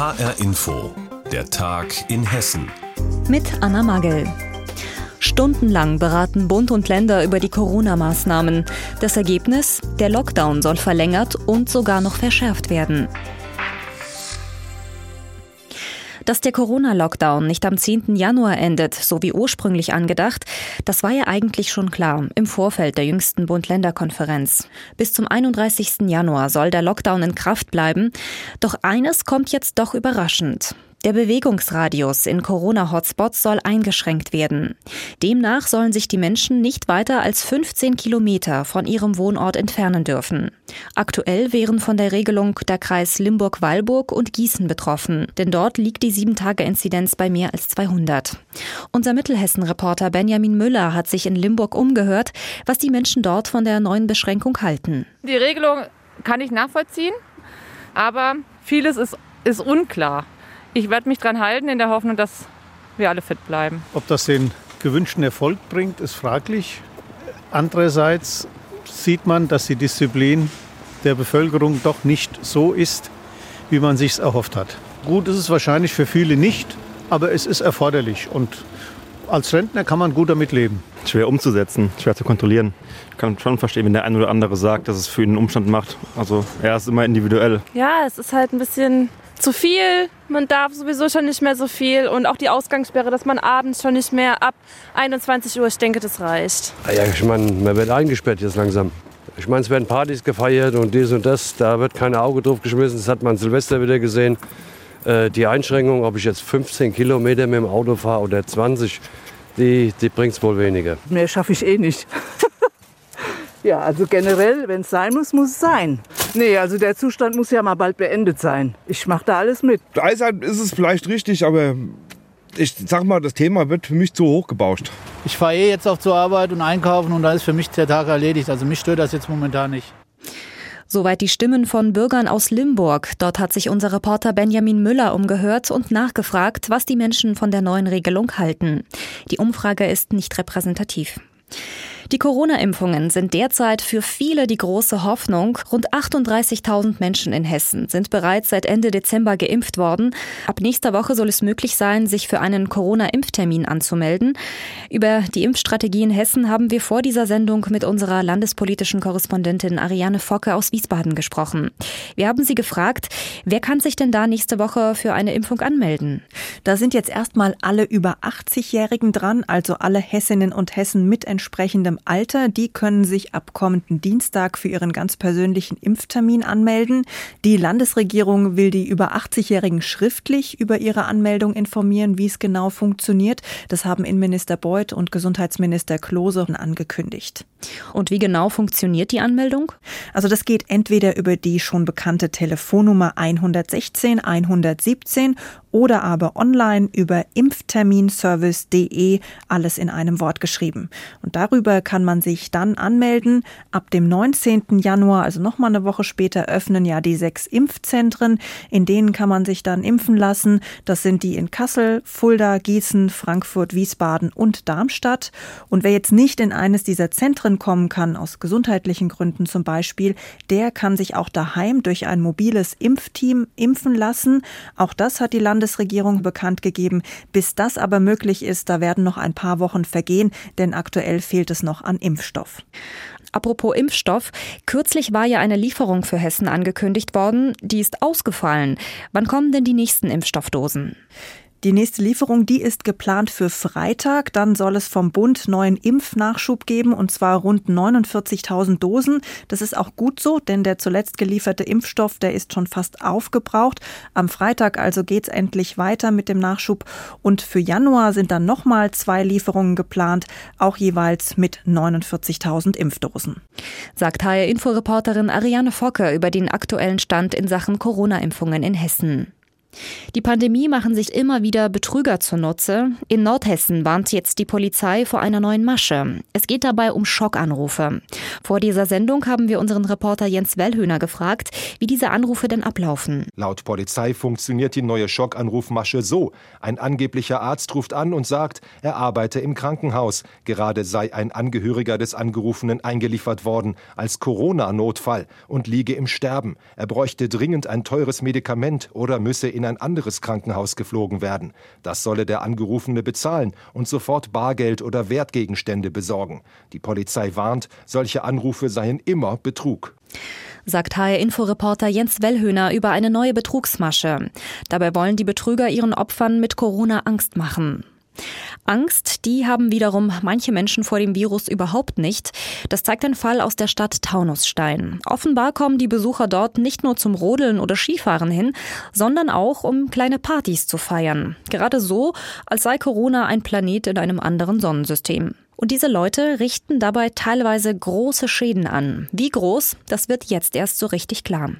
HR Info, der Tag in Hessen. Mit Anna Magel. Stundenlang beraten Bund und Länder über die Corona-Maßnahmen. Das Ergebnis? Der Lockdown soll verlängert und sogar noch verschärft werden. Dass der Corona-Lockdown nicht am 10. Januar endet, so wie ursprünglich angedacht, das war ja eigentlich schon klar im Vorfeld der jüngsten Bund-Länder-Konferenz. Bis zum 31. Januar soll der Lockdown in Kraft bleiben. Doch eines kommt jetzt doch überraschend. Der Bewegungsradius in Corona-Hotspots soll eingeschränkt werden. Demnach sollen sich die Menschen nicht weiter als 15 Kilometer von ihrem Wohnort entfernen dürfen. Aktuell wären von der Regelung der Kreis Limburg-Weilburg und Gießen betroffen, denn dort liegt die 7-Tage-Inzidenz bei mehr als 200. Unser Mittelhessen-Reporter Benjamin Müller hat sich in Limburg umgehört, was die Menschen dort von der neuen Beschränkung halten. Die Regelung kann ich nachvollziehen, aber vieles ist, ist unklar ich werde mich dran halten, in der Hoffnung, dass wir alle fit bleiben. Ob das den gewünschten Erfolg bringt, ist fraglich. Andererseits sieht man, dass die Disziplin der Bevölkerung doch nicht so ist, wie man sich es erhofft hat. Gut ist es wahrscheinlich für viele nicht, aber es ist erforderlich und als Rentner kann man gut damit leben. Schwer umzusetzen, schwer zu kontrollieren. Ich kann schon verstehen, wenn der eine oder andere sagt, dass es für ihn einen Umstand macht. Also er ist immer individuell. Ja, es ist halt ein bisschen zu viel. Man darf sowieso schon nicht mehr so viel. Und auch die Ausgangssperre, dass man abends schon nicht mehr ab 21 Uhr, ich denke, das reicht. Ah ja, ich meine, man wird eingesperrt jetzt langsam. Ich meine, es werden Partys gefeiert und dies und das. Da wird kein Auge drauf geschmissen. Das hat man Silvester wieder gesehen. Äh, die Einschränkung, ob ich jetzt 15 Kilometer mit dem Auto fahre oder 20, die, die bringt es wohl weniger. Mehr schaffe ich eh nicht. ja, also generell, wenn es sein muss, muss es sein. Nee, also der Zustand muss ja mal bald beendet sein. Ich mache da alles mit. Einseit ist es vielleicht richtig, aber ich sag mal, das Thema wird für mich zu hoch gebauscht. Ich fahre eh jetzt auch zur Arbeit und einkaufen und da ist für mich der Tag erledigt. Also mich stört das jetzt momentan nicht. Soweit die Stimmen von Bürgern aus Limburg. Dort hat sich unser Reporter Benjamin Müller umgehört und nachgefragt, was die Menschen von der neuen Regelung halten. Die Umfrage ist nicht repräsentativ. Die Corona-Impfungen sind derzeit für viele die große Hoffnung. Rund 38.000 Menschen in Hessen sind bereits seit Ende Dezember geimpft worden. Ab nächster Woche soll es möglich sein, sich für einen Corona-Impftermin anzumelden. Über die Impfstrategie in Hessen haben wir vor dieser Sendung mit unserer landespolitischen Korrespondentin Ariane Focke aus Wiesbaden gesprochen. Wir haben sie gefragt, wer kann sich denn da nächste Woche für eine Impfung anmelden? Da sind jetzt erstmal alle über 80-Jährigen dran, also alle Hessinnen und Hessen mit entsprechendem Alter, die können sich ab kommenden Dienstag für ihren ganz persönlichen Impftermin anmelden. Die Landesregierung will die über 80-Jährigen schriftlich über ihre Anmeldung informieren, wie es genau funktioniert. Das haben Innenminister Beuth und Gesundheitsminister Klose angekündigt. Und wie genau funktioniert die Anmeldung? Also das geht entweder über die schon bekannte Telefonnummer 116 117 oder aber online über impfterminservice.de, alles in einem Wort geschrieben. Und darüber kann man sich dann anmelden. Ab dem 19. Januar, also nochmal eine Woche später, öffnen ja die sechs Impfzentren. In denen kann man sich dann impfen lassen. Das sind die in Kassel, Fulda, Gießen, Frankfurt, Wiesbaden und Darmstadt. Und wer jetzt nicht in eines dieser Zentren kommen kann, aus gesundheitlichen Gründen zum Beispiel, der kann sich auch daheim durch ein mobiles Impfteam impfen lassen. Auch das hat die Land Landesregierung bekannt gegeben. Bis das aber möglich ist, da werden noch ein paar Wochen vergehen, denn aktuell fehlt es noch an Impfstoff. Apropos Impfstoff, kürzlich war ja eine Lieferung für Hessen angekündigt worden, die ist ausgefallen. Wann kommen denn die nächsten Impfstoffdosen? Die nächste Lieferung, die ist geplant für Freitag. Dann soll es vom Bund neuen Impfnachschub geben, und zwar rund 49.000 Dosen. Das ist auch gut so, denn der zuletzt gelieferte Impfstoff, der ist schon fast aufgebraucht. Am Freitag also geht's endlich weiter mit dem Nachschub. Und für Januar sind dann nochmal zwei Lieferungen geplant, auch jeweils mit 49.000 Impfdosen. Sagt HR-Inforeporterin Ariane Focke über den aktuellen Stand in Sachen Corona-Impfungen in Hessen. Die Pandemie machen sich immer wieder Betrüger zunutze. In Nordhessen warnt jetzt die Polizei vor einer neuen Masche. Es geht dabei um Schockanrufe. Vor dieser Sendung haben wir unseren Reporter Jens Wellhöhner gefragt, wie diese Anrufe denn ablaufen. Laut Polizei funktioniert die neue Schockanrufmasche so. Ein angeblicher Arzt ruft an und sagt, er arbeite im Krankenhaus. Gerade sei ein Angehöriger des Angerufenen eingeliefert worden als Corona-Notfall und liege im Sterben. Er bräuchte dringend ein teures Medikament oder müsse in in ein anderes Krankenhaus geflogen werden. Das solle der Angerufene bezahlen und sofort Bargeld oder Wertgegenstände besorgen. Die Polizei warnt, solche Anrufe seien immer Betrug sagt HR-Inforeporter Jens Wellhöhner über eine neue Betrugsmasche. Dabei wollen die Betrüger ihren Opfern mit Corona Angst machen. Angst, die haben wiederum manche Menschen vor dem Virus überhaupt nicht. Das zeigt ein Fall aus der Stadt Taunusstein. Offenbar kommen die Besucher dort nicht nur zum Rodeln oder Skifahren hin, sondern auch, um kleine Partys zu feiern. Gerade so, als sei Corona ein Planet in einem anderen Sonnensystem. Und diese Leute richten dabei teilweise große Schäden an. Wie groß, das wird jetzt erst so richtig klar.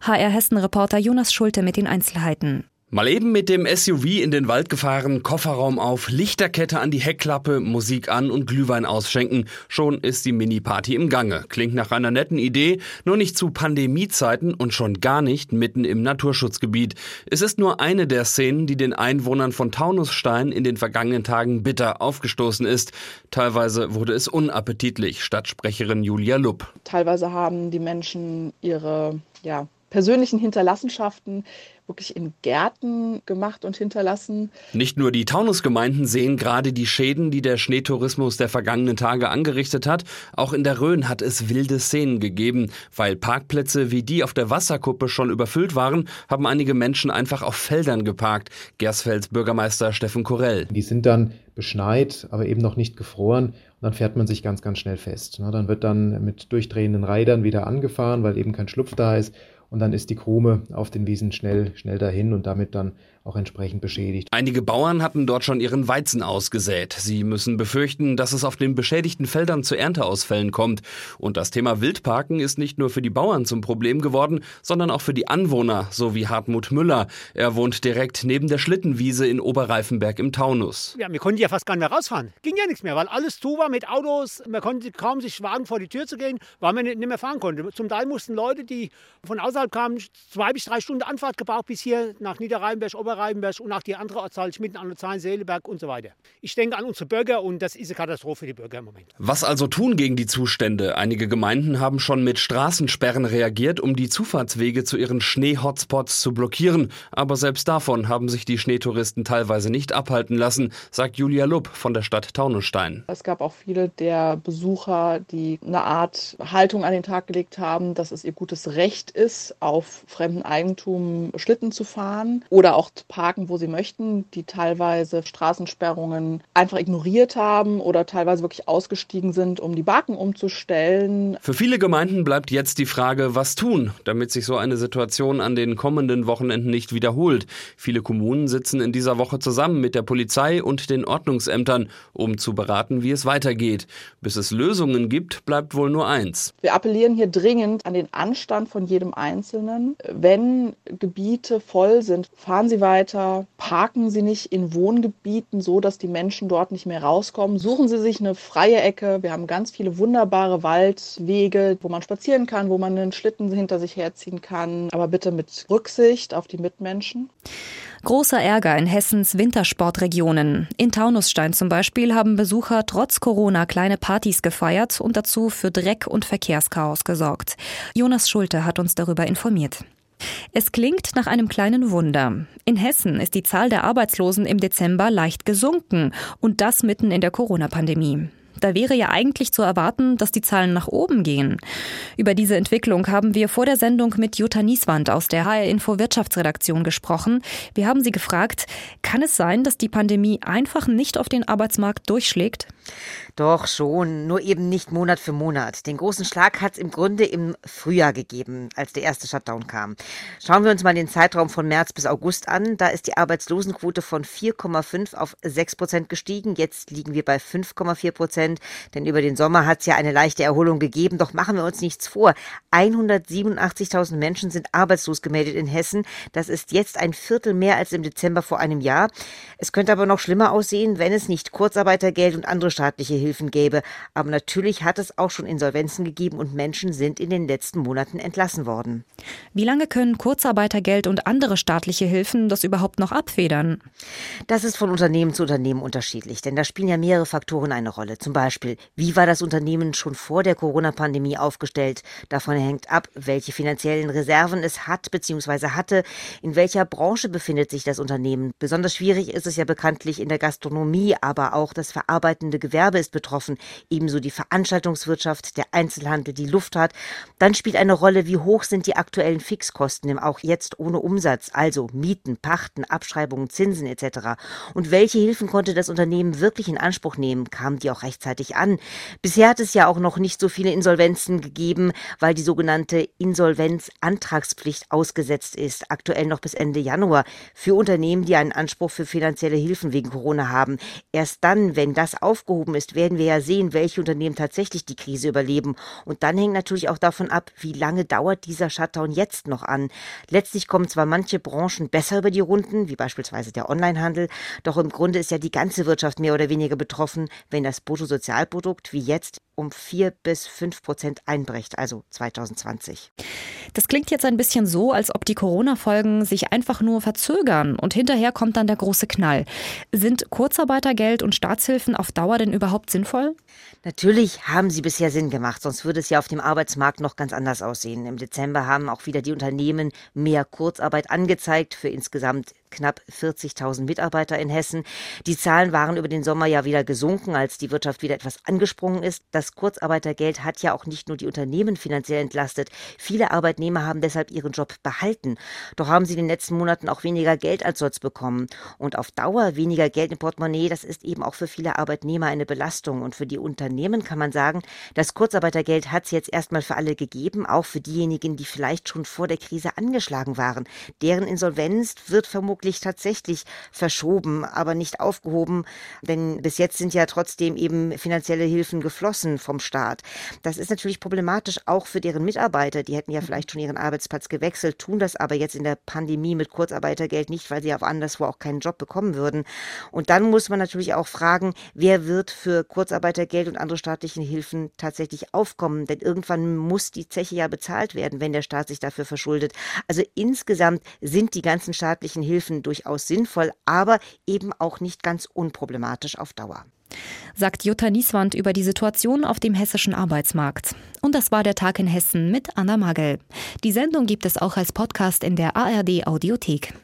HR Hessen-Reporter Jonas Schulte mit den Einzelheiten. Mal eben mit dem SUV in den Wald gefahren, Kofferraum auf, Lichterkette an die Heckklappe, Musik an und Glühwein ausschenken. Schon ist die Mini-Party im Gange. Klingt nach einer netten Idee, nur nicht zu Pandemiezeiten und schon gar nicht mitten im Naturschutzgebiet. Es ist nur eine der Szenen, die den Einwohnern von Taunusstein in den vergangenen Tagen bitter aufgestoßen ist. Teilweise wurde es unappetitlich, Stadtsprecherin Julia Lupp. Teilweise haben die Menschen ihre ja, persönlichen Hinterlassenschaften wirklich in Gärten gemacht und hinterlassen. Nicht nur die Taunusgemeinden sehen gerade die Schäden, die der Schneetourismus der vergangenen Tage angerichtet hat. Auch in der Rhön hat es wilde Szenen gegeben. Weil Parkplätze wie die auf der Wasserkuppe schon überfüllt waren, haben einige Menschen einfach auf Feldern geparkt. Gersfelds Bürgermeister Steffen Korell. Die sind dann beschneit, aber eben noch nicht gefroren. Und dann fährt man sich ganz, ganz schnell fest. Dann wird dann mit durchdrehenden Rädern wieder angefahren, weil eben kein Schlupf da ist und dann ist die Krume auf den Wiesen schnell, schnell dahin und damit dann auch entsprechend beschädigt. Einige Bauern hatten dort schon ihren Weizen ausgesät. Sie müssen befürchten, dass es auf den beschädigten Feldern zu Ernteausfällen kommt. Und das Thema Wildparken ist nicht nur für die Bauern zum Problem geworden, sondern auch für die Anwohner, so wie Hartmut Müller. Er wohnt direkt neben der Schlittenwiese in Oberreifenberg im Taunus. Ja, wir konnten ja fast gar nicht mehr rausfahren. Ging ja nichts mehr, weil alles zu war mit Autos. Man konnte kaum sich wagen, vor die Tür zu gehen, weil man nicht mehr fahren konnte. Zum Teil mussten Leute, die von außerhalb kamen, zwei bis drei Stunden Anfahrt gebraucht bis hier nach Niederrheinberg, Oberreifenberg und auch die andere Ortsteile Schmitten an Luzern, Seeleberg und so weiter. Ich denke an unsere Bürger und das ist eine Katastrophe für die Bürger im Moment. Was also tun gegen die Zustände? Einige Gemeinden haben schon mit Straßensperren reagiert, um die Zufahrtswege zu ihren Schnee-Hotspots zu blockieren. Aber selbst davon haben sich die Schneetouristen teilweise nicht abhalten lassen, sagt Julia Lupp von der Stadt Taunusstein. Es gab auch viele der Besucher, die eine Art Haltung an den Tag gelegt haben, dass es ihr gutes Recht ist, auf fremden Eigentum Schlitten zu fahren oder auch parken parken, wo sie möchten, die teilweise Straßensperrungen einfach ignoriert haben oder teilweise wirklich ausgestiegen sind, um die Baken umzustellen. Für viele Gemeinden bleibt jetzt die Frage, was tun, damit sich so eine Situation an den kommenden Wochenenden nicht wiederholt. Viele Kommunen sitzen in dieser Woche zusammen mit der Polizei und den Ordnungsämtern, um zu beraten, wie es weitergeht. Bis es Lösungen gibt, bleibt wohl nur eins. Wir appellieren hier dringend an den Anstand von jedem Einzelnen. Wenn Gebiete voll sind, fahren Sie weiter, parken Sie nicht in Wohngebieten so, dass die Menschen dort nicht mehr rauskommen. Suchen Sie sich eine freie Ecke. Wir haben ganz viele wunderbare Waldwege, wo man spazieren kann, wo man einen Schlitten hinter sich herziehen kann. Aber bitte mit Rücksicht auf die Mitmenschen. Großer Ärger in Hessens Wintersportregionen. In Taunusstein zum Beispiel haben Besucher trotz Corona kleine Partys gefeiert und dazu für Dreck und Verkehrschaos gesorgt. Jonas Schulte hat uns darüber informiert. Es klingt nach einem kleinen Wunder. In Hessen ist die Zahl der Arbeitslosen im Dezember leicht gesunken und das mitten in der Corona-Pandemie. Da wäre ja eigentlich zu erwarten, dass die Zahlen nach oben gehen. Über diese Entwicklung haben wir vor der Sendung mit Jutta Nieswand aus der HR Info Wirtschaftsredaktion gesprochen. Wir haben sie gefragt, kann es sein, dass die Pandemie einfach nicht auf den Arbeitsmarkt durchschlägt? Doch schon, nur eben nicht Monat für Monat. Den großen Schlag hat es im Grunde im Frühjahr gegeben, als der erste Shutdown kam. Schauen wir uns mal den Zeitraum von März bis August an. Da ist die Arbeitslosenquote von 4,5 auf 6 Prozent gestiegen. Jetzt liegen wir bei 5,4 Prozent, denn über den Sommer hat es ja eine leichte Erholung gegeben. Doch machen wir uns nichts vor. 187.000 Menschen sind arbeitslos gemeldet in Hessen. Das ist jetzt ein Viertel mehr als im Dezember vor einem Jahr. Es könnte aber noch schlimmer aussehen, wenn es nicht Kurzarbeitergeld und andere staatliche Hilfen gäbe. Aber natürlich hat es auch schon Insolvenzen gegeben und Menschen sind in den letzten Monaten entlassen worden. Wie lange können Kurzarbeitergeld und andere staatliche Hilfen das überhaupt noch abfedern? Das ist von Unternehmen zu Unternehmen unterschiedlich, denn da spielen ja mehrere Faktoren eine Rolle. Zum Beispiel, wie war das Unternehmen schon vor der Corona-Pandemie aufgestellt? Davon hängt ab, welche finanziellen Reserven es hat bzw. hatte. In welcher Branche befindet sich das Unternehmen? Besonders schwierig ist es ja bekanntlich in der Gastronomie, aber auch das verarbeitende Gewerbe ist betroffen, ebenso die Veranstaltungswirtschaft, der Einzelhandel, die Luftfahrt. Dann spielt eine Rolle, wie hoch sind die aktuellen Fixkosten, auch jetzt ohne Umsatz, also Mieten, Pachten, Abschreibungen, Zinsen etc. Und welche Hilfen konnte das Unternehmen wirklich in Anspruch nehmen? Kamen die auch rechtzeitig an? Bisher hat es ja auch noch nicht so viele Insolvenzen gegeben, weil die sogenannte Insolvenzantragspflicht ausgesetzt ist, aktuell noch bis Ende Januar, für Unternehmen, die einen Anspruch für finanzielle Hilfen wegen Corona haben. Erst dann, wenn das aufgehoben ist, werden wir ja sehen, welche Unternehmen tatsächlich die Krise überleben. Und dann hängt natürlich auch davon ab, wie lange dauert dieser Shutdown jetzt noch an. Letztlich kommen zwar manche Branchen besser über die Runden, wie beispielsweise der Onlinehandel, doch im Grunde ist ja die ganze Wirtschaft mehr oder weniger betroffen, wenn das Bruttosozialprodukt wie jetzt um vier bis fünf Prozent einbricht, also 2020. Das klingt jetzt ein bisschen so, als ob die Corona-Folgen sich einfach nur verzögern und hinterher kommt dann der große Knall. Sind Kurzarbeitergeld und Staatshilfen auf Dauer denn überhaupt sinnvoll? Natürlich haben sie bisher Sinn gemacht, sonst würde es ja auf dem Arbeitsmarkt noch ganz anders aussehen. Im Dezember haben auch wieder die Unternehmen mehr Kurzarbeit angezeigt für insgesamt knapp 40.000 Mitarbeiter in Hessen. Die Zahlen waren über den Sommer ja wieder gesunken, als die Wirtschaft wieder etwas angesprungen ist. Das Kurzarbeitergeld hat ja auch nicht nur die Unternehmen finanziell entlastet. Viele Arbeitnehmer haben deshalb ihren Job behalten. Doch haben sie in den letzten Monaten auch weniger Geld als sonst bekommen. Und auf Dauer weniger Geld im Portemonnaie, das ist eben auch für viele Arbeitnehmer eine Belastung. Und für die Unternehmen kann man sagen, das Kurzarbeitergeld hat es jetzt erstmal für alle gegeben, auch für diejenigen, die vielleicht schon vor der Krise angeschlagen waren. Deren Insolvenz wird vermutlich tatsächlich verschoben, aber nicht aufgehoben, denn bis jetzt sind ja trotzdem eben finanzielle Hilfen geflossen vom Staat. Das ist natürlich problematisch auch für deren Mitarbeiter. Die hätten ja vielleicht schon ihren Arbeitsplatz gewechselt, tun das aber jetzt in der Pandemie mit Kurzarbeitergeld nicht, weil sie auf anderswo auch keinen Job bekommen würden. Und dann muss man natürlich auch fragen, wer wird für Kurzarbeitergeld und andere staatliche Hilfen tatsächlich aufkommen? Denn irgendwann muss die Zeche ja bezahlt werden, wenn der Staat sich dafür verschuldet. Also insgesamt sind die ganzen staatlichen Hilfen durchaus sinnvoll, aber eben auch nicht ganz unproblematisch auf Dauer. Sagt Jutta Nieswand über die Situation auf dem hessischen Arbeitsmarkt. Und das war der Tag in Hessen mit Anna Magel. Die Sendung gibt es auch als Podcast in der ARD Audiothek.